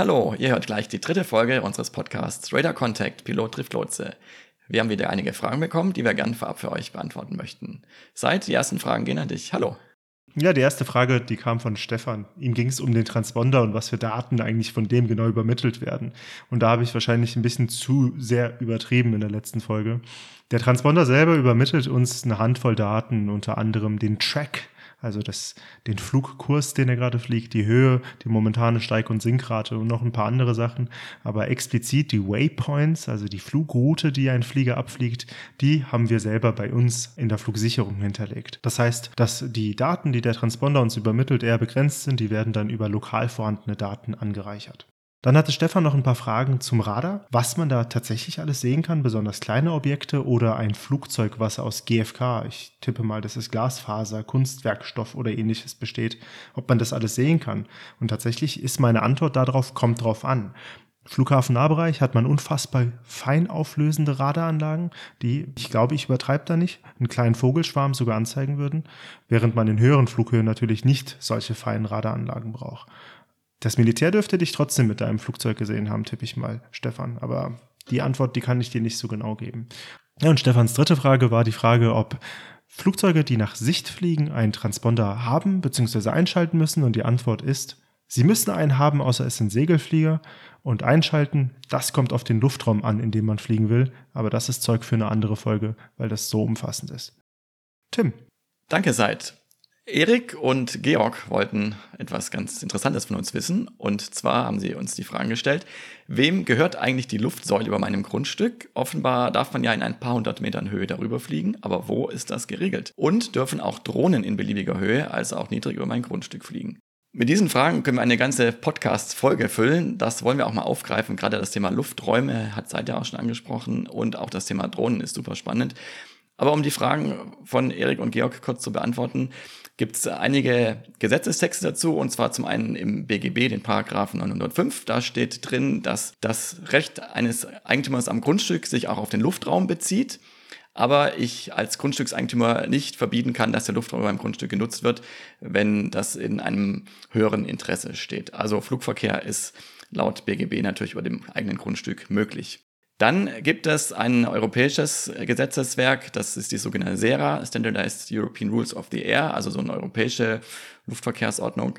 Hallo, ihr hört gleich die dritte Folge unseres Podcasts Radar Contact Pilot trifft Lotse. Wir haben wieder einige Fragen bekommen, die wir gern vorab für euch beantworten möchten. Seid, die ersten Fragen gehen an dich. Hallo. Ja, die erste Frage, die kam von Stefan. Ihm ging es um den Transponder und was für Daten eigentlich von dem genau übermittelt werden. Und da habe ich wahrscheinlich ein bisschen zu sehr übertrieben in der letzten Folge. Der Transponder selber übermittelt uns eine Handvoll Daten, unter anderem den Track, also das, den Flugkurs, den er gerade fliegt, die Höhe, die momentane Steig- und Sinkrate und noch ein paar andere Sachen. Aber explizit die Waypoints, also die Flugroute, die ein Flieger abfliegt, die haben wir selber bei uns in der Flugsicherung hinterlegt. Das heißt, dass die Daten, die der Transponder uns übermittelt, eher begrenzt sind, die werden dann über lokal vorhandene Daten angereichert. Dann hatte Stefan noch ein paar Fragen zum Radar, was man da tatsächlich alles sehen kann, besonders kleine Objekte oder ein Flugzeug, was aus GFK, ich tippe mal, dass es Glasfaser, Kunstwerkstoff oder ähnliches besteht, ob man das alles sehen kann. Und tatsächlich ist meine Antwort darauf, kommt drauf an. Flughafen-Nahbereich hat man unfassbar fein auflösende Radaranlagen, die, ich glaube, ich übertreibe da nicht, einen kleinen Vogelschwarm sogar anzeigen würden, während man in höheren Flughöhen natürlich nicht solche feinen Radaranlagen braucht. Das Militär dürfte dich trotzdem mit deinem Flugzeug gesehen haben, tippe ich mal, Stefan. Aber die Antwort, die kann ich dir nicht so genau geben. Ja, und Stefans dritte Frage war die Frage, ob Flugzeuge, die nach Sicht fliegen, einen Transponder haben bzw. einschalten müssen. Und die Antwort ist, sie müssen einen haben, außer es sind Segelflieger. Und einschalten, das kommt auf den Luftraum an, in dem man fliegen will. Aber das ist Zeug für eine andere Folge, weil das so umfassend ist. Tim. Danke, Seid. Erik und Georg wollten etwas ganz Interessantes von uns wissen. Und zwar haben sie uns die Fragen gestellt, wem gehört eigentlich die Luftsäule über meinem Grundstück? Offenbar darf man ja in ein paar hundert Metern Höhe darüber fliegen, aber wo ist das geregelt? Und dürfen auch Drohnen in beliebiger Höhe, also auch niedrig über mein Grundstück fliegen? Mit diesen Fragen können wir eine ganze Podcast-Folge füllen. Das wollen wir auch mal aufgreifen. Gerade das Thema Lufträume hat Seid ja auch schon angesprochen und auch das Thema Drohnen ist super spannend. Aber um die Fragen von Erik und Georg kurz zu beantworten, gibt es einige Gesetzestexte dazu, und zwar zum einen im BGB, den Paragraphen 905. Da steht drin, dass das Recht eines Eigentümers am Grundstück sich auch auf den Luftraum bezieht, aber ich als Grundstückseigentümer nicht verbieten kann, dass der Luftraum beim Grundstück genutzt wird, wenn das in einem höheren Interesse steht. Also Flugverkehr ist laut BGB natürlich über dem eigenen Grundstück möglich. Dann gibt es ein europäisches Gesetzeswerk, das ist die sogenannte SERA, Standardized European Rules of the Air, also so eine europäische Luftverkehrsordnung,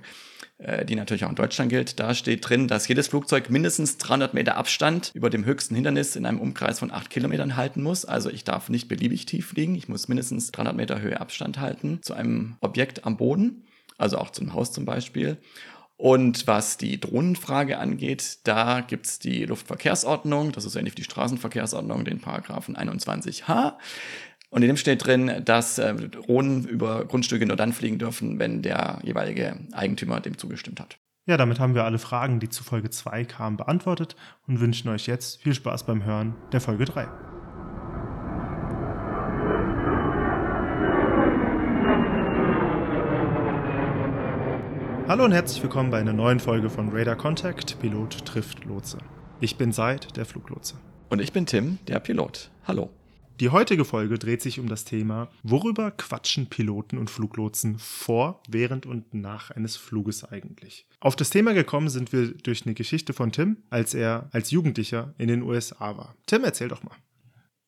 äh, die natürlich auch in Deutschland gilt. Da steht drin, dass jedes Flugzeug mindestens 300 Meter Abstand über dem höchsten Hindernis in einem Umkreis von 8 Kilometern halten muss. Also ich darf nicht beliebig tief fliegen, ich muss mindestens 300 Meter Höhe Abstand halten zu einem Objekt am Boden, also auch zum Haus zum Beispiel. Und was die Drohnenfrage angeht, da gibt's die Luftverkehrsordnung, das ist ähnlich wie die Straßenverkehrsordnung, den Paragraphen 21h. Und in dem steht drin, dass äh, Drohnen über Grundstücke nur dann fliegen dürfen, wenn der jeweilige Eigentümer dem zugestimmt hat. Ja, damit haben wir alle Fragen, die zu Folge 2 kamen, beantwortet und wünschen euch jetzt viel Spaß beim Hören der Folge 3. Hallo und herzlich willkommen bei einer neuen Folge von Radar Contact, Pilot trifft Lotse. Ich bin Seid, der Fluglotse. Und ich bin Tim, der Pilot. Hallo. Die heutige Folge dreht sich um das Thema, worüber quatschen Piloten und Fluglotsen vor, während und nach eines Fluges eigentlich. Auf das Thema gekommen sind wir durch eine Geschichte von Tim, als er als Jugendlicher in den USA war. Tim, erzähl doch mal.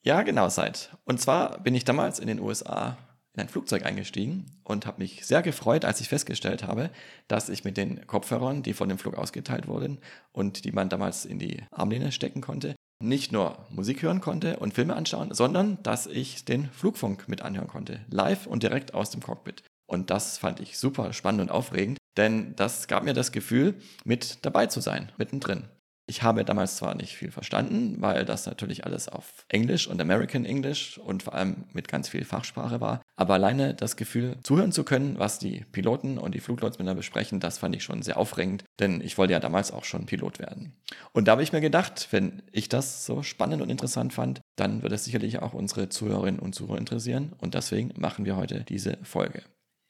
Ja, genau, Seid. Und zwar bin ich damals in den USA in ein Flugzeug eingestiegen und habe mich sehr gefreut, als ich festgestellt habe, dass ich mit den Kopfhörern, die von dem Flug ausgeteilt wurden und die man damals in die Armlehne stecken konnte, nicht nur Musik hören konnte und Filme anschauen, sondern dass ich den Flugfunk mit anhören konnte, live und direkt aus dem Cockpit. Und das fand ich super spannend und aufregend, denn das gab mir das Gefühl, mit dabei zu sein, mittendrin. Ich habe damals zwar nicht viel verstanden, weil das natürlich alles auf Englisch und American English und vor allem mit ganz viel Fachsprache war, aber alleine das Gefühl, zuhören zu können, was die Piloten und die Fluglotsen besprechen, das fand ich schon sehr aufregend, denn ich wollte ja damals auch schon Pilot werden. Und da habe ich mir gedacht, wenn ich das so spannend und interessant fand, dann wird es sicherlich auch unsere Zuhörerinnen und Zuhörer interessieren und deswegen machen wir heute diese Folge.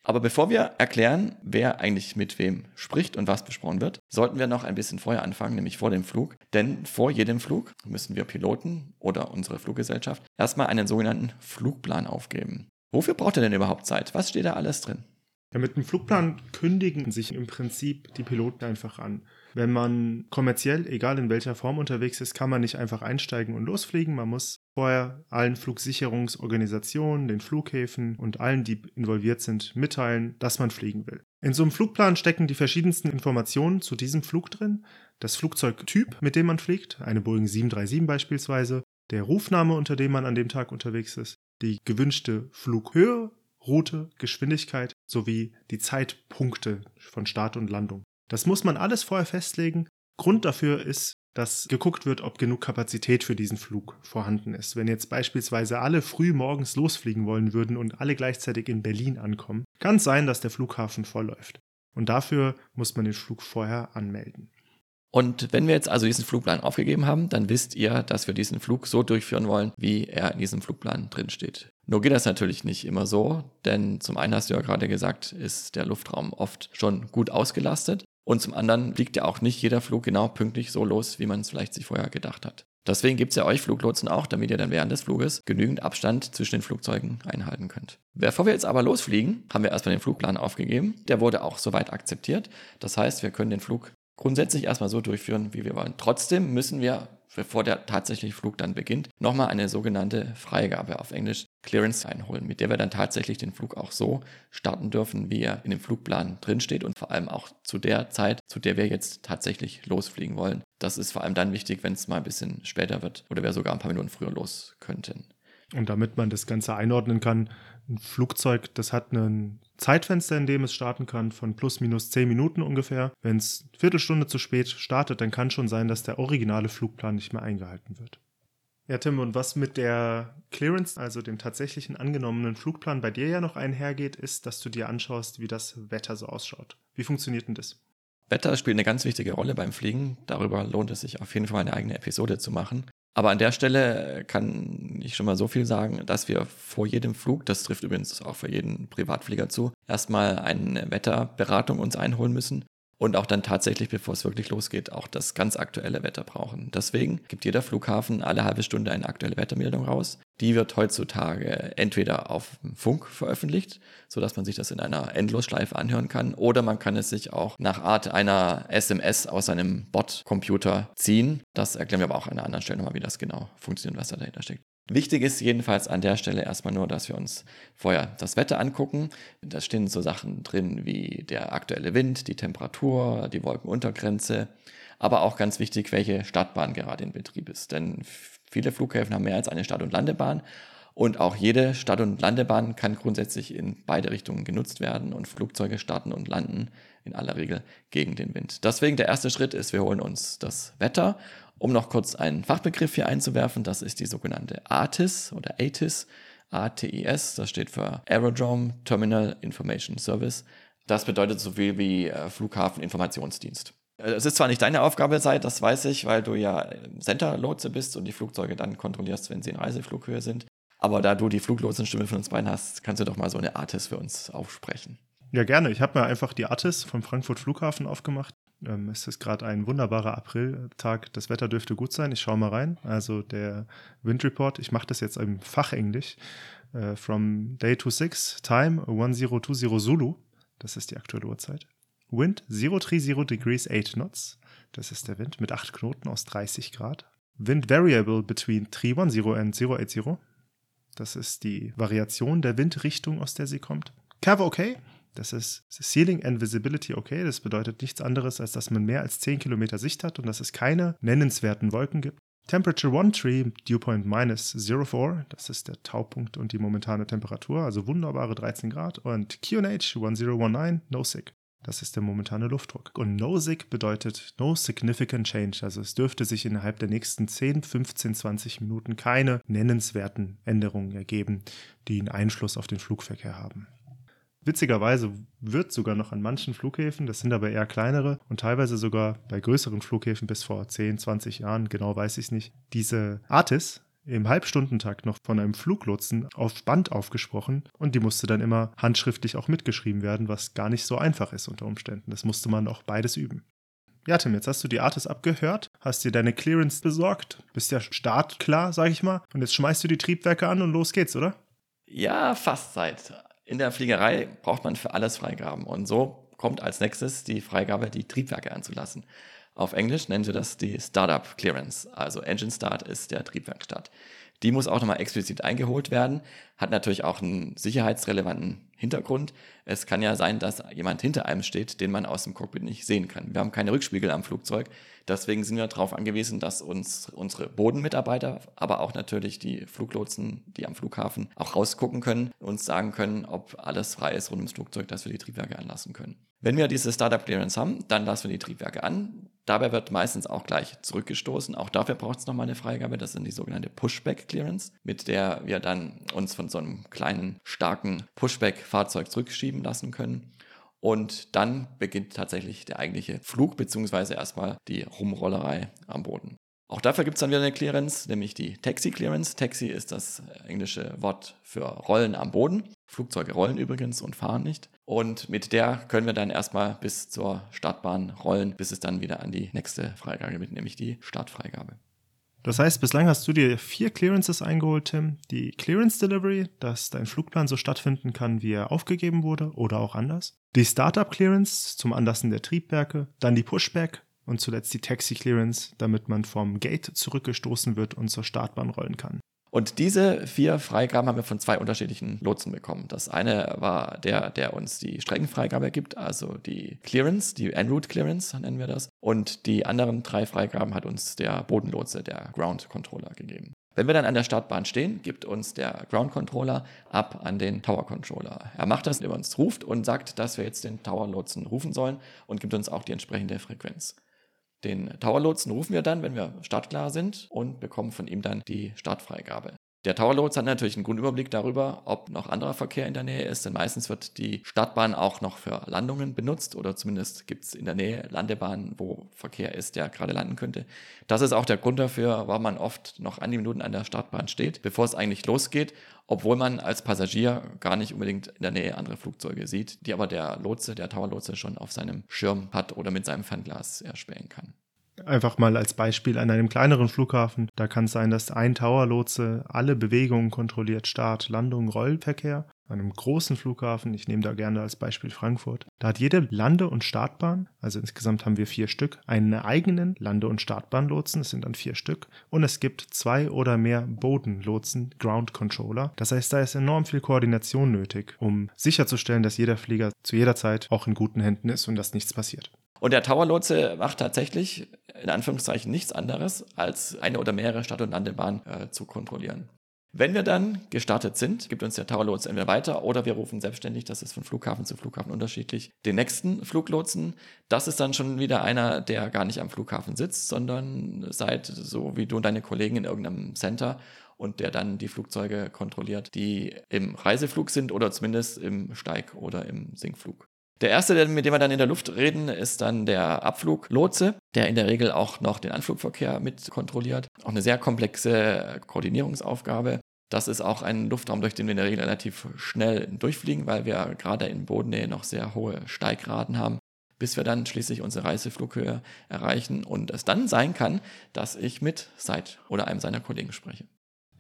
Aber bevor wir erklären, wer eigentlich mit wem spricht und was besprochen wird, sollten wir noch ein bisschen vorher anfangen, nämlich vor dem Flug. Denn vor jedem Flug müssen wir Piloten oder unsere Fluggesellschaft erstmal einen sogenannten Flugplan aufgeben. Wofür braucht ihr denn überhaupt Zeit? Was steht da alles drin? Ja, mit dem Flugplan kündigen sich im Prinzip die Piloten einfach an. Wenn man kommerziell, egal in welcher Form unterwegs ist, kann man nicht einfach einsteigen und losfliegen. Man muss vorher allen Flugsicherungsorganisationen, den Flughäfen und allen, die involviert sind, mitteilen, dass man fliegen will. In so einem Flugplan stecken die verschiedensten Informationen zu diesem Flug drin. Das Flugzeugtyp, mit dem man fliegt, eine Boeing 737 beispielsweise, der Rufname, unter dem man an dem Tag unterwegs ist, die gewünschte Flughöhe, Route, Geschwindigkeit sowie die Zeitpunkte von Start und Landung. Das muss man alles vorher festlegen. Grund dafür ist, dass geguckt wird, ob genug Kapazität für diesen Flug vorhanden ist. Wenn jetzt beispielsweise alle früh morgens losfliegen wollen würden und alle gleichzeitig in Berlin ankommen, kann es sein, dass der Flughafen vollläuft. Und dafür muss man den Flug vorher anmelden. Und wenn wir jetzt also diesen Flugplan aufgegeben haben, dann wisst ihr, dass wir diesen Flug so durchführen wollen, wie er in diesem Flugplan drinsteht. Nur geht das natürlich nicht immer so, denn zum einen hast du ja gerade gesagt, ist der Luftraum oft schon gut ausgelastet und zum anderen fliegt ja auch nicht jeder Flug genau pünktlich so los, wie man es vielleicht sich vorher gedacht hat. Deswegen gibt es ja euch Fluglotsen auch, damit ihr dann während des Fluges genügend Abstand zwischen den Flugzeugen einhalten könnt. Bevor wir jetzt aber losfliegen, haben wir erstmal den Flugplan aufgegeben. Der wurde auch soweit akzeptiert. Das heißt, wir können den Flug grundsätzlich erstmal so durchführen, wie wir wollen. Trotzdem müssen wir, bevor der tatsächliche Flug dann beginnt, nochmal eine sogenannte Freigabe auf Englisch Clearance einholen, mit der wir dann tatsächlich den Flug auch so starten dürfen, wie er in dem Flugplan drinsteht und vor allem auch zu der Zeit, zu der wir jetzt tatsächlich losfliegen wollen. Das ist vor allem dann wichtig, wenn es mal ein bisschen später wird oder wir sogar ein paar Minuten früher los könnten. Und damit man das Ganze einordnen kann, ein Flugzeug, das hat ein Zeitfenster, in dem es starten kann, von plus minus 10 Minuten ungefähr. Wenn es Viertelstunde zu spät startet, dann kann schon sein, dass der originale Flugplan nicht mehr eingehalten wird. Ja, Tim, und was mit der Clearance, also dem tatsächlichen angenommenen Flugplan bei dir ja noch einhergeht, ist, dass du dir anschaust, wie das Wetter so ausschaut. Wie funktioniert denn das? Wetter spielt eine ganz wichtige Rolle beim Fliegen. Darüber lohnt es sich auf jeden Fall eine eigene Episode zu machen. Aber an der Stelle kann ich schon mal so viel sagen, dass wir vor jedem Flug, das trifft übrigens auch für jeden Privatflieger zu, erstmal eine Wetterberatung uns einholen müssen und auch dann tatsächlich, bevor es wirklich losgeht, auch das ganz aktuelle Wetter brauchen. Deswegen gibt jeder Flughafen alle halbe Stunde eine aktuelle Wettermeldung raus. Die wird heutzutage entweder auf Funk veröffentlicht, sodass man sich das in einer Endlosschleife anhören kann, oder man kann es sich auch nach Art einer SMS aus seinem Bot-Computer ziehen. Das erklären wir aber auch an einer anderen Stelle nochmal, wie das genau funktioniert, was da dahinter steckt. Wichtig ist jedenfalls an der Stelle erstmal nur, dass wir uns vorher das Wetter angucken. Da stehen so Sachen drin wie der aktuelle Wind, die Temperatur, die Wolkenuntergrenze, aber auch ganz wichtig, welche Startbahn gerade in Betrieb ist. Denn Viele Flughäfen haben mehr als eine Start- und Landebahn. Und auch jede Start- und Landebahn kann grundsätzlich in beide Richtungen genutzt werden und Flugzeuge starten und landen in aller Regel gegen den Wind. Deswegen der erste Schritt ist, wir holen uns das Wetter. Um noch kurz einen Fachbegriff hier einzuwerfen, das ist die sogenannte ATIS oder ATIS. ATIS, das steht für Aerodrome Terminal Information Service. Das bedeutet so viel wie äh, Flughafeninformationsdienst. Äh, es ist zwar nicht deine Aufgabe Zeit, das weiß ich, weil du ja Center-Lotse bist und die Flugzeuge dann kontrollierst, wenn sie in Reiseflughöhe sind. Aber da du die Fluglotsenstimme von uns beiden hast, kannst du doch mal so eine Artis für uns aufsprechen. Ja, gerne. Ich habe mir einfach die Artis vom Frankfurt Flughafen aufgemacht. Ähm, es ist gerade ein wunderbarer Apriltag. Das Wetter dürfte gut sein. Ich schaue mal rein. Also der Wind Report, ich mache das jetzt im Fachenglisch. Äh, from day to six, time 1020 Zulu. Das ist die aktuelle Uhrzeit. Wind 030 degrees 8 knots. Das ist der Wind mit 8 Knoten aus 30 Grad. Wind variable between 310 and 080. Das ist die Variation der Windrichtung, aus der sie kommt. Cover okay. Das ist Ceiling and Visibility okay. Das bedeutet nichts anderes, als dass man mehr als 10 Kilometer Sicht hat und dass es keine nennenswerten Wolken gibt. Temperature 1 Tree, Dewpoint minus 04, das ist der Taupunkt und die momentane Temperatur, also wunderbare 13 Grad. Und QNH 1019, no sick. Das ist der momentane Luftdruck. Und No-Sig bedeutet No Significant Change. Also es dürfte sich innerhalb der nächsten 10, 15, 20 Minuten keine nennenswerten Änderungen ergeben, die einen Einfluss auf den Flugverkehr haben. Witzigerweise wird sogar noch an manchen Flughäfen, das sind aber eher kleinere und teilweise sogar bei größeren Flughäfen bis vor 10, 20 Jahren, genau weiß ich es nicht, diese Artis, im Halbstundentakt noch von einem Fluglotsen auf Band aufgesprochen und die musste dann immer handschriftlich auch mitgeschrieben werden, was gar nicht so einfach ist unter Umständen. Das musste man auch beides üben. Ja, Tim, jetzt hast du die Artis abgehört, hast dir deine Clearance besorgt, bist ja startklar, sag ich mal, und jetzt schmeißt du die Triebwerke an und los geht's, oder? Ja, fast seit. In der Fliegerei braucht man für alles Freigaben und so kommt als nächstes die Freigabe, die Triebwerke anzulassen. Auf Englisch nennen sie das die Startup Clearance. Also Engine Start ist der Triebwerkstart. Die muss auch nochmal explizit eingeholt werden, hat natürlich auch einen sicherheitsrelevanten Hintergrund. Es kann ja sein, dass jemand hinter einem steht, den man aus dem Cockpit nicht sehen kann. Wir haben keine Rückspiegel am Flugzeug, deswegen sind wir darauf angewiesen, dass uns unsere Bodenmitarbeiter, aber auch natürlich die Fluglotsen, die am Flughafen auch rausgucken können, uns sagen können, ob alles frei ist rund ums Flugzeug, dass wir die Triebwerke anlassen können. Wenn wir diese Startup Clearance haben, dann lassen wir die Triebwerke an. Dabei wird meistens auch gleich zurückgestoßen. Auch dafür braucht es nochmal eine Freigabe. Das sind die sogenannte Pushback Clearance, mit der wir dann uns von so einem kleinen, starken Pushback-Fahrzeug zurückschieben lassen können. Und dann beginnt tatsächlich der eigentliche Flug, beziehungsweise erstmal die Rumrollerei am Boden. Auch dafür gibt es dann wieder eine Clearance, nämlich die Taxi Clearance. Taxi ist das englische Wort für Rollen am Boden. Flugzeuge rollen übrigens und fahren nicht. Und mit der können wir dann erstmal bis zur Startbahn rollen, bis es dann wieder an die nächste Freigabe geht, nämlich die Startfreigabe. Das heißt, bislang hast du dir vier Clearances eingeholt, Tim. Die Clearance Delivery, dass dein Flugplan so stattfinden kann, wie er aufgegeben wurde oder auch anders. Die Startup Clearance zum Anlassen der Triebwerke. Dann die Pushback und zuletzt die Taxi Clearance, damit man vom Gate zurückgestoßen wird und zur Startbahn rollen kann. Und diese vier Freigaben haben wir von zwei unterschiedlichen Lotsen bekommen. Das eine war der, der uns die Streckenfreigabe gibt, also die Clearance, die En-Route Clearance nennen wir das. Und die anderen drei Freigaben hat uns der Bodenlotse, der Ground Controller gegeben. Wenn wir dann an der Startbahn stehen, gibt uns der Ground Controller ab an den Tower Controller. Er macht das, indem er uns ruft und sagt, dass wir jetzt den Tower Lotsen rufen sollen und gibt uns auch die entsprechende Frequenz. Den Towerlotsen rufen wir dann, wenn wir startklar sind und bekommen von ihm dann die Startfreigabe. Der Towerlotse hat natürlich einen guten Überblick darüber, ob noch anderer Verkehr in der Nähe ist, denn meistens wird die Startbahn auch noch für Landungen benutzt oder zumindest gibt es in der Nähe Landebahnen, wo Verkehr ist, der gerade landen könnte. Das ist auch der Grund dafür, warum man oft noch an die Minuten an der Startbahn steht, bevor es eigentlich losgeht, obwohl man als Passagier gar nicht unbedingt in der Nähe andere Flugzeuge sieht, die aber der Lotse, der Towerlotse schon auf seinem Schirm hat oder mit seinem Fernglas erspähen kann. Einfach mal als Beispiel an einem kleineren Flughafen. Da kann es sein, dass ein Tower-Lotse alle Bewegungen kontrolliert, Start, Landung, Rollverkehr. An einem großen Flughafen, ich nehme da gerne als Beispiel Frankfurt, da hat jede Lande- und Startbahn, also insgesamt haben wir vier Stück, einen eigenen Lande- und Startbahnlotsen, es sind dann vier Stück, und es gibt zwei oder mehr Bodenlotsen, Ground Controller. Das heißt, da ist enorm viel Koordination nötig, um sicherzustellen, dass jeder Flieger zu jeder Zeit auch in guten Händen ist und dass nichts passiert. Und der Tower-Lotse macht tatsächlich in Anführungszeichen nichts anderes, als eine oder mehrere Start- und Landebahnen äh, zu kontrollieren. Wenn wir dann gestartet sind, gibt uns der Tower-Lotse entweder weiter oder wir rufen selbstständig, das ist von Flughafen zu Flughafen unterschiedlich, den nächsten Fluglotsen. Das ist dann schon wieder einer, der gar nicht am Flughafen sitzt, sondern seid so wie du und deine Kollegen in irgendeinem Center und der dann die Flugzeuge kontrolliert, die im Reiseflug sind oder zumindest im Steig- oder im Sinkflug. Der erste, mit dem wir dann in der Luft reden, ist dann der Abfluglotse, der in der Regel auch noch den Anflugverkehr mit kontrolliert. Auch eine sehr komplexe Koordinierungsaufgabe. Das ist auch ein Luftraum, durch den wir in der Regel relativ schnell durchfliegen, weil wir gerade in Bodennähe noch sehr hohe Steigraten haben, bis wir dann schließlich unsere Reiseflughöhe erreichen und es dann sein kann, dass ich mit Seid oder einem seiner Kollegen spreche.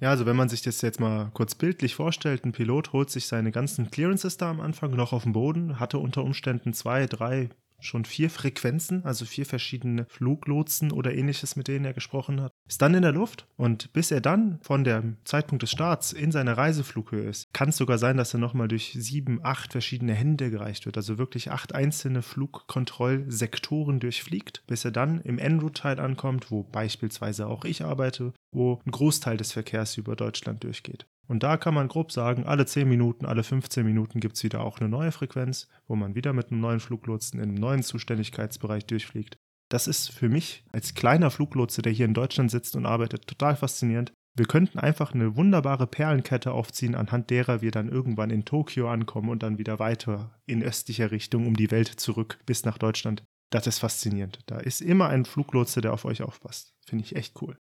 Ja, also wenn man sich das jetzt mal kurz bildlich vorstellt, ein Pilot holt sich seine ganzen Clearances da am Anfang noch auf dem Boden, hatte unter Umständen zwei, drei, schon vier Frequenzen, also vier verschiedene Fluglotsen oder ähnliches, mit denen er gesprochen hat, ist dann in der Luft und bis er dann von dem Zeitpunkt des Starts in seiner Reiseflughöhe ist, kann es sogar sein, dass er nochmal durch sieben, acht verschiedene Hände gereicht wird, also wirklich acht einzelne Flugkontrollsektoren durchfliegt, bis er dann im En-Route-Teil ankommt, wo beispielsweise auch ich arbeite, wo ein Großteil des Verkehrs über Deutschland durchgeht. Und da kann man grob sagen, alle 10 Minuten, alle 15 Minuten gibt es wieder auch eine neue Frequenz, wo man wieder mit einem neuen Fluglotsen in einem neuen Zuständigkeitsbereich durchfliegt. Das ist für mich als kleiner Fluglotse, der hier in Deutschland sitzt und arbeitet, total faszinierend. Wir könnten einfach eine wunderbare Perlenkette aufziehen, anhand derer wir dann irgendwann in Tokio ankommen und dann wieder weiter in östlicher Richtung um die Welt zurück bis nach Deutschland. Das ist faszinierend. Da ist immer ein Fluglotse, der auf euch aufpasst. Finde ich echt cool.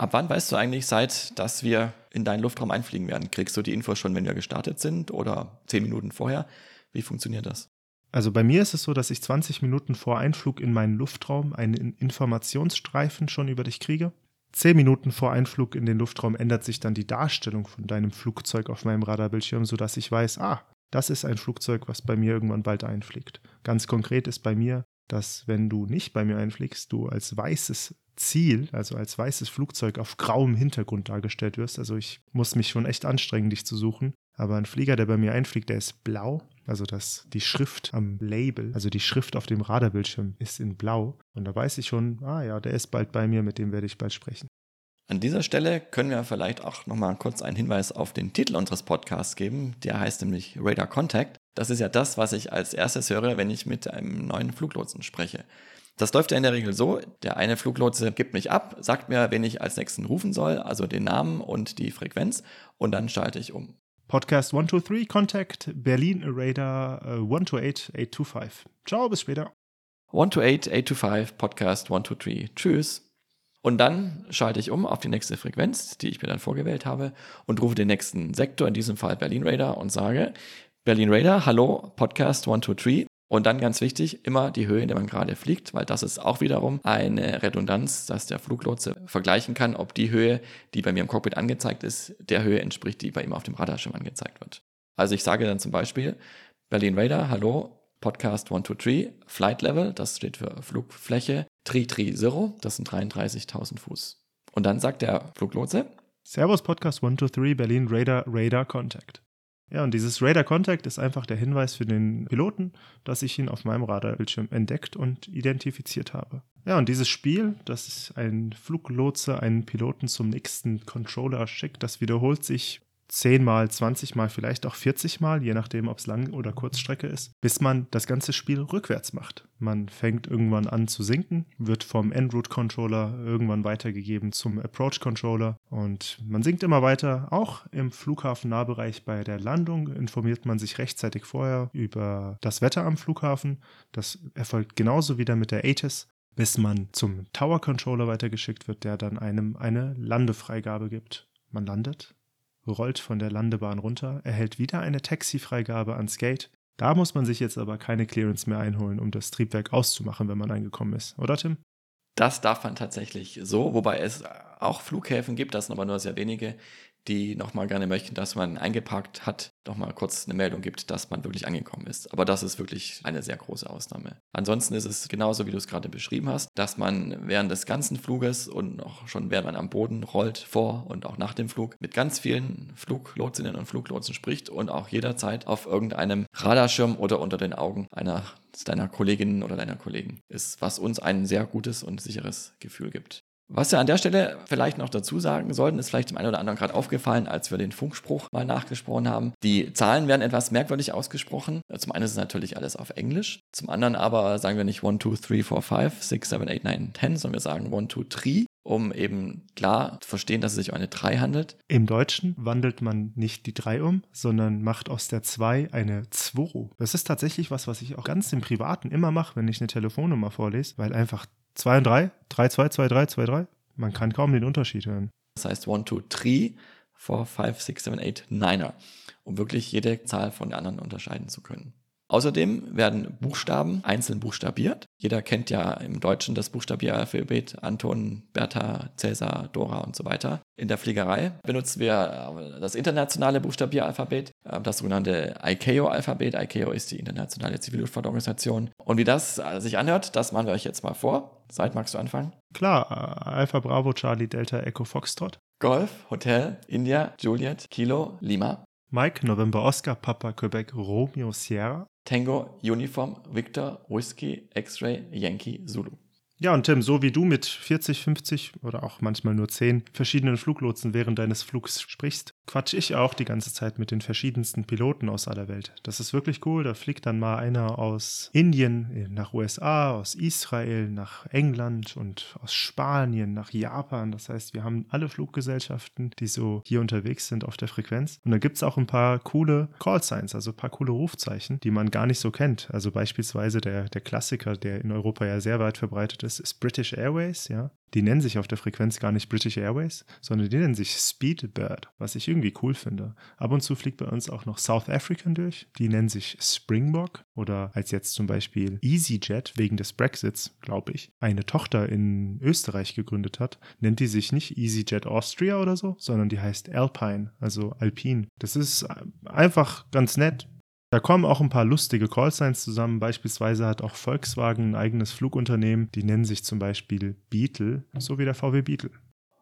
Ab wann weißt du eigentlich, seit dass wir in deinen Luftraum einfliegen werden? Kriegst du die Infos schon, wenn wir gestartet sind oder zehn Minuten vorher? Wie funktioniert das? Also bei mir ist es so, dass ich 20 Minuten vor Einflug in meinen Luftraum einen Informationsstreifen schon über dich kriege. Zehn Minuten vor Einflug in den Luftraum ändert sich dann die Darstellung von deinem Flugzeug auf meinem Radarbildschirm, sodass ich weiß, ah, das ist ein Flugzeug, was bei mir irgendwann bald einfliegt. Ganz konkret ist bei mir dass wenn du nicht bei mir einfliegst, du als weißes Ziel, also als weißes Flugzeug auf grauem Hintergrund dargestellt wirst. Also ich muss mich schon echt anstrengen, dich zu suchen. Aber ein Flieger, der bei mir einfliegt, der ist blau. Also das, die Schrift am Label, also die Schrift auf dem Radarbildschirm ist in blau. Und da weiß ich schon, ah ja, der ist bald bei mir, mit dem werde ich bald sprechen. An dieser Stelle können wir vielleicht auch nochmal kurz einen Hinweis auf den Titel unseres Podcasts geben. Der heißt nämlich Radar Contact. Das ist ja das, was ich als erstes höre, wenn ich mit einem neuen Fluglotsen spreche. Das läuft ja in der Regel so, der eine Fluglotse gibt mich ab, sagt mir, wen ich als nächsten rufen soll, also den Namen und die Frequenz, und dann schalte ich um. Podcast 123, Contact Berlin Radar uh, 128825. Ciao, bis später. 128825, Podcast 123. Tschüss. Und dann schalte ich um auf die nächste Frequenz, die ich mir dann vorgewählt habe, und rufe den nächsten Sektor, in diesem Fall Berlin Radar, und sage, Berlin Radar, hallo, Podcast 123. Und dann ganz wichtig, immer die Höhe, in der man gerade fliegt, weil das ist auch wiederum eine Redundanz, dass der Fluglotse vergleichen kann, ob die Höhe, die bei mir im Cockpit angezeigt ist, der Höhe entspricht, die bei ihm auf dem Radarschirm angezeigt wird. Also ich sage dann zum Beispiel, Berlin Radar, hallo, Podcast 123, Flight Level, das steht für Flugfläche, Tri Tri Zero, das sind 33.000 Fuß. Und dann sagt der Fluglotse, Servus Podcast 123, Berlin Radar, Radar Contact. Ja, und dieses Radar Contact ist einfach der Hinweis für den Piloten, dass ich ihn auf meinem Radarbildschirm entdeckt und identifiziert habe. Ja, und dieses Spiel, das ein Fluglotse einen Piloten zum nächsten Controller schickt, das wiederholt sich zehnmal, zwanzigmal, vielleicht auch 40 Mal, je nachdem, ob es Lang- oder Kurzstrecke ist, bis man das ganze Spiel rückwärts macht. Man fängt irgendwann an zu sinken, wird vom En-Route-Controller irgendwann weitergegeben zum Approach-Controller und man sinkt immer weiter. Auch im Flughafen-Nahbereich bei der Landung informiert man sich rechtzeitig vorher über das Wetter am Flughafen. Das erfolgt genauso wieder mit der ATIS bis man zum Tower Controller weitergeschickt wird, der dann einem eine Landefreigabe gibt. Man landet, rollt von der Landebahn runter, erhält wieder eine Taxifreigabe ans Gate. Da muss man sich jetzt aber keine Clearance mehr einholen, um das Triebwerk auszumachen, wenn man angekommen ist, oder Tim? Das darf man tatsächlich so, wobei es auch Flughäfen gibt, das sind aber nur sehr wenige, die nochmal gerne möchten, dass man eingeparkt hat, nochmal kurz eine Meldung gibt, dass man wirklich angekommen ist. Aber das ist wirklich eine sehr große Ausnahme. Ansonsten ist es genauso, wie du es gerade beschrieben hast, dass man während des ganzen Fluges und auch schon während man am Boden rollt, vor und auch nach dem Flug, mit ganz vielen Fluglotsinnen und Fluglotsen spricht und auch jederzeit auf irgendeinem Radarschirm oder unter den Augen einer deiner Kolleginnen oder deiner Kollegen ist, was uns ein sehr gutes und sicheres Gefühl gibt. Was wir an der Stelle vielleicht noch dazu sagen sollten, ist vielleicht dem einen oder anderen gerade aufgefallen, als wir den Funkspruch mal nachgesprochen haben. Die Zahlen werden etwas merkwürdig ausgesprochen. Zum einen ist es natürlich alles auf Englisch. Zum anderen aber sagen wir nicht 1, 2, 3, 4, 5, 6, 7, 8, 9, 10, sondern wir sagen 1, 2, 3 um eben klar zu verstehen, dass es sich um eine 3 handelt. Im Deutschen wandelt man nicht die 3 um, sondern macht aus der 2 eine 2. Das ist tatsächlich was, was ich auch ganz im Privaten immer mache, wenn ich eine Telefonnummer vorlese, weil einfach 2 und 3, 3, 2, 2, 3, 2, 3. Man kann kaum den Unterschied hören. Das heißt 1, 2, 3, 4, 5, 6, 7, 8, 9er, um wirklich jede Zahl von der anderen unterscheiden zu können. Außerdem werden Buchstaben einzeln buchstabiert. Jeder kennt ja im Deutschen das Buchstabieralphabet Anton, Bertha, Cäsar, Dora und so weiter. In der Fliegerei benutzen wir das internationale Buchstabieralphabet, äh, das sogenannte ICAO-Alphabet. ICAO ist die internationale Zivilluftfahrtorganisation. Und wie das äh, sich anhört, das machen wir euch jetzt mal vor. Seid, magst du anfangen? Klar, äh, Alpha Bravo Charlie Delta Echo Foxtrot. Golf, Hotel, India, Juliet, Kilo, Lima. Mike, November Oscar, Papa, Quebec, Romeo, Sierra. Tango, Uniform, Victor, Whiskey, X-Ray, Yankee, Zulu. Ja, und Tim, so wie du mit 40, 50 oder auch manchmal nur 10 verschiedenen Fluglotsen während deines Flugs sprichst, quatsch ich auch die ganze Zeit mit den verschiedensten Piloten aus aller Welt. Das ist wirklich cool. Da fliegt dann mal einer aus Indien nach USA, aus Israel nach England und aus Spanien nach Japan. Das heißt, wir haben alle Fluggesellschaften, die so hier unterwegs sind auf der Frequenz. Und da gibt es auch ein paar coole Callsigns, also ein paar coole Rufzeichen, die man gar nicht so kennt. Also beispielsweise der, der Klassiker, der in Europa ja sehr weit verbreitet ist ist, ist British Airways, ja. Die nennen sich auf der Frequenz gar nicht British Airways, sondern die nennen sich Speedbird, was ich irgendwie cool finde. Ab und zu fliegt bei uns auch noch South African durch, die nennen sich Springbok oder als jetzt zum Beispiel EasyJet wegen des Brexits, glaube ich, eine Tochter in Österreich gegründet hat, nennt die sich nicht EasyJet Austria oder so, sondern die heißt Alpine, also Alpine. Das ist einfach ganz nett Da kommen auch ein paar lustige Callsigns zusammen. Beispielsweise hat auch Volkswagen ein eigenes Flugunternehmen. Die nennen sich zum Beispiel Beetle, so wie der VW Beetle.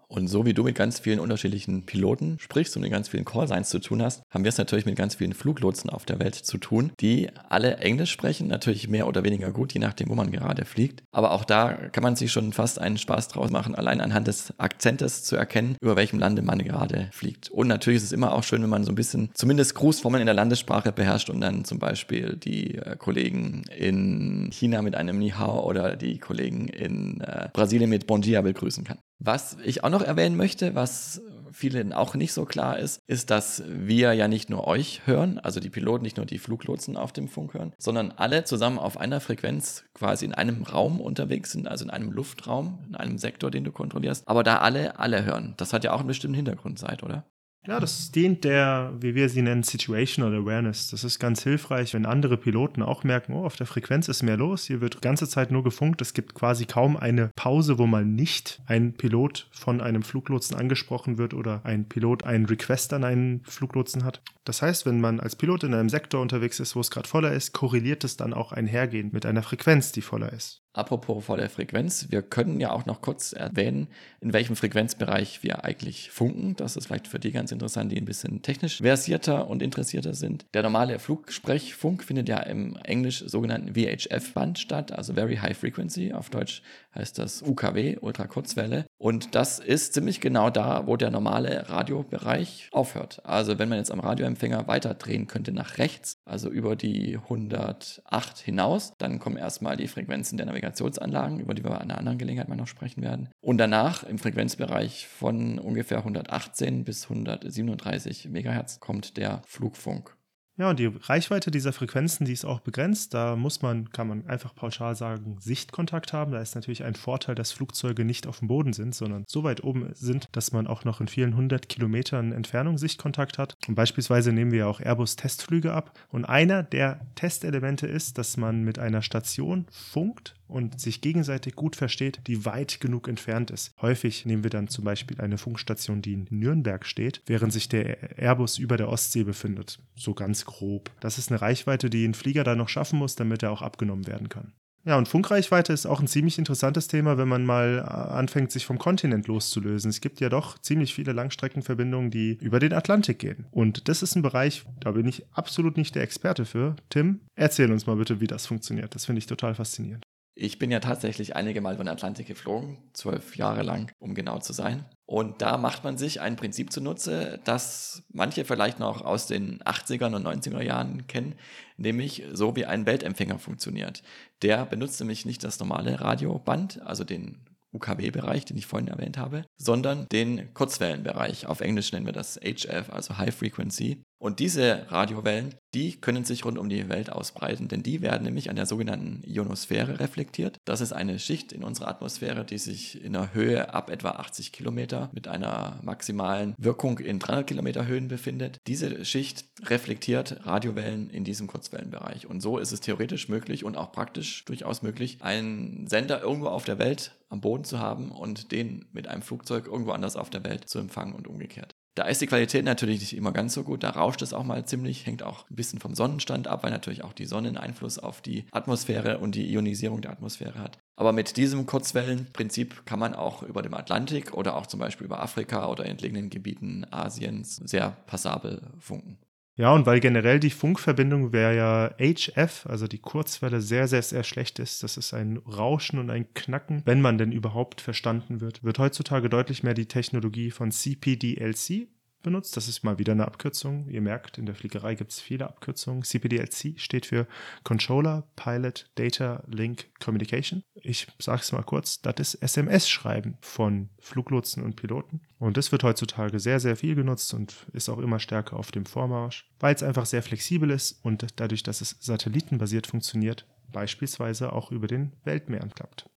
Und so wie du mit ganz vielen unterschiedlichen Piloten sprichst und mit ganz vielen Callsigns zu tun hast, haben wir es natürlich mit ganz vielen Fluglotsen auf der Welt zu tun, die alle Englisch sprechen, natürlich mehr oder weniger gut, je nachdem, wo man gerade fliegt. Aber auch da kann man sich schon fast einen Spaß draus machen, allein anhand des Akzentes zu erkennen, über welchem Lande man gerade fliegt. Und natürlich ist es immer auch schön, wenn man so ein bisschen zumindest Grußformeln in der Landessprache beherrscht und dann zum Beispiel die äh, Kollegen in China mit einem Ni Hao oder die Kollegen in äh, Brasilien mit Bon Dia begrüßen kann. Was ich auch noch erwähnen möchte, was vielen auch nicht so klar ist, ist, dass wir ja nicht nur euch hören, also die Piloten, nicht nur die Fluglotsen auf dem Funk hören, sondern alle zusammen auf einer Frequenz quasi in einem Raum unterwegs sind, also in einem Luftraum, in einem Sektor, den du kontrollierst. Aber da alle, alle hören. Das hat ja auch einen bestimmten Hintergrund, seid, oder? Ja, das dient der, wie wir sie nennen, Situational Awareness. Das ist ganz hilfreich, wenn andere Piloten auch merken, oh, auf der Frequenz ist mehr los, hier wird die ganze Zeit nur gefunkt. Es gibt quasi kaum eine Pause, wo mal nicht ein Pilot von einem Fluglotsen angesprochen wird oder ein Pilot einen Request an einen Fluglotsen hat. Das heißt, wenn man als Pilot in einem Sektor unterwegs ist, wo es gerade voller ist, korreliert es dann auch einhergehend mit einer Frequenz, die voller ist. Apropos voller Frequenz, wir können ja auch noch kurz erwähnen, in welchem Frequenzbereich wir eigentlich funken. Das ist vielleicht für die ganz interessant, die ein bisschen technisch versierter und interessierter sind. Der normale Flugsprechfunk findet ja im englisch sogenannten VHF-Band statt, also Very High Frequency. Auf Deutsch heißt das UKW, Ultrakurzwelle. Und das ist ziemlich genau da, wo der normale Radiobereich aufhört. Also wenn man jetzt am Radioempfänger weiterdrehen könnte nach rechts, also über die 108 hinaus, dann kommen erstmal die Frequenzen der Navigationsanlagen, über die wir an einer anderen Gelegenheit mal noch sprechen werden. Und danach im Frequenzbereich von ungefähr 118 bis 137 Megahertz kommt der Flugfunk. Ja, und die Reichweite dieser Frequenzen, die ist auch begrenzt. Da muss man, kann man einfach pauschal sagen, Sichtkontakt haben. Da ist natürlich ein Vorteil, dass Flugzeuge nicht auf dem Boden sind, sondern so weit oben sind, dass man auch noch in vielen hundert Kilometern Entfernung Sichtkontakt hat. Und beispielsweise nehmen wir auch Airbus-Testflüge ab. Und einer der Testelemente ist, dass man mit einer Station funkt und sich gegenseitig gut versteht, die weit genug entfernt ist. Häufig nehmen wir dann zum Beispiel eine Funkstation, die in Nürnberg steht, während sich der Airbus über der Ostsee befindet. So ganz grob. Das ist eine Reichweite, die ein Flieger da noch schaffen muss, damit er auch abgenommen werden kann. Ja, und Funkreichweite ist auch ein ziemlich interessantes Thema, wenn man mal äh, anfängt, sich vom Kontinent loszulösen. Es gibt ja doch ziemlich viele Langstreckenverbindungen, die über den Atlantik gehen. Und das ist ein Bereich, da bin ich absolut nicht der Experte für. Tim, erzähl uns mal bitte, wie das funktioniert. Das finde ich total faszinierend. Ich bin ja tatsächlich einige Mal über den Atlantik geflogen, zwölf Jahre lang, um genau zu sein. Und da macht man sich ein Prinzip zunutze, das manche vielleicht noch aus den 80er und 90er Jahren kennen, nämlich so wie ein Weltempfänger funktioniert. Der benutzt nämlich nicht das normale Radioband, also den UKW-Bereich, den ich vorhin erwähnt habe, sondern den Kurzwellenbereich. Auf Englisch nennen wir das HF, also High Frequency. Und diese Radiowellen, die können sich rund um die Welt ausbreiten, denn die werden nämlich an der sogenannten Ionosphäre reflektiert. Das ist eine Schicht in unserer Atmosphäre, die sich in einer Höhe ab etwa 80 Kilometer mit einer maximalen Wirkung in 300 Kilometer Höhen befindet. Diese Schicht reflektiert Radiowellen in diesem Kurzwellenbereich. Und so ist es theoretisch möglich und auch praktisch durchaus möglich, einen Sender irgendwo auf der Welt am Boden zu haben und den mit einem Flugzeug irgendwo anders auf der Welt zu empfangen und umgekehrt. Da ist die Qualität natürlich nicht immer ganz so gut, da rauscht es auch mal ziemlich, hängt auch ein bisschen vom Sonnenstand ab, weil natürlich auch die Sonne einen Einfluss auf die Atmosphäre und die Ionisierung der Atmosphäre hat. Aber mit diesem Kurzwellenprinzip kann man auch über dem Atlantik oder auch zum Beispiel über Afrika oder entlegenen Gebieten Asiens sehr passabel funken. Ja, und weil generell die Funkverbindung wäre ja HF, also die Kurzwelle, sehr, sehr, sehr schlecht ist. Das ist ein Rauschen und ein Knacken, wenn man denn überhaupt verstanden wird. Wird heutzutage deutlich mehr die Technologie von CPDLC benutzt. Das ist mal wieder eine Abkürzung. Ihr merkt, in der Fliegerei gibt es viele Abkürzungen. CPDLC steht für Controller Pilot Data Link Communication. Ich sage es mal kurz, das ist SMS-Schreiben von Fluglotsen und Piloten. Und das wird heutzutage sehr, sehr viel genutzt und ist auch immer stärker auf dem Vormarsch, weil es einfach sehr flexibel ist und dadurch, dass es satellitenbasiert funktioniert, beispielsweise auch über den Weltmeeren klappt.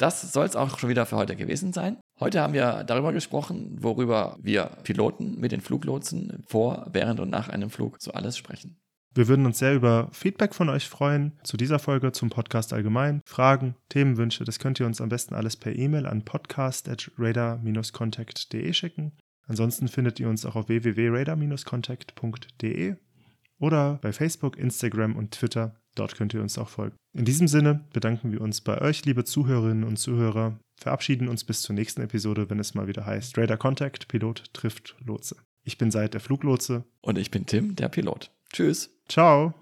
Das soll es auch schon wieder für heute gewesen sein. Heute haben wir darüber gesprochen, worüber wir Piloten mit den Fluglotsen vor, während und nach einem Flug so alles sprechen. Wir würden uns sehr über Feedback von euch freuen zu dieser Folge, zum Podcast allgemein. Fragen, Themenwünsche, das könnt ihr uns am besten alles per E-Mail an podcast.radar-contact.de schicken. Ansonsten findet ihr uns auch auf www.radar-contact.de oder bei Facebook, Instagram und Twitter. Dort könnt ihr uns auch folgen. In diesem Sinne bedanken wir uns bei euch, liebe Zuhörerinnen und Zuhörer, verabschieden uns bis zur nächsten Episode, wenn es mal wieder heißt Radar Contact, Pilot trifft Lotse. Ich bin Seid der Fluglotse. Und ich bin Tim, der Pilot. Tschüss. Ciao.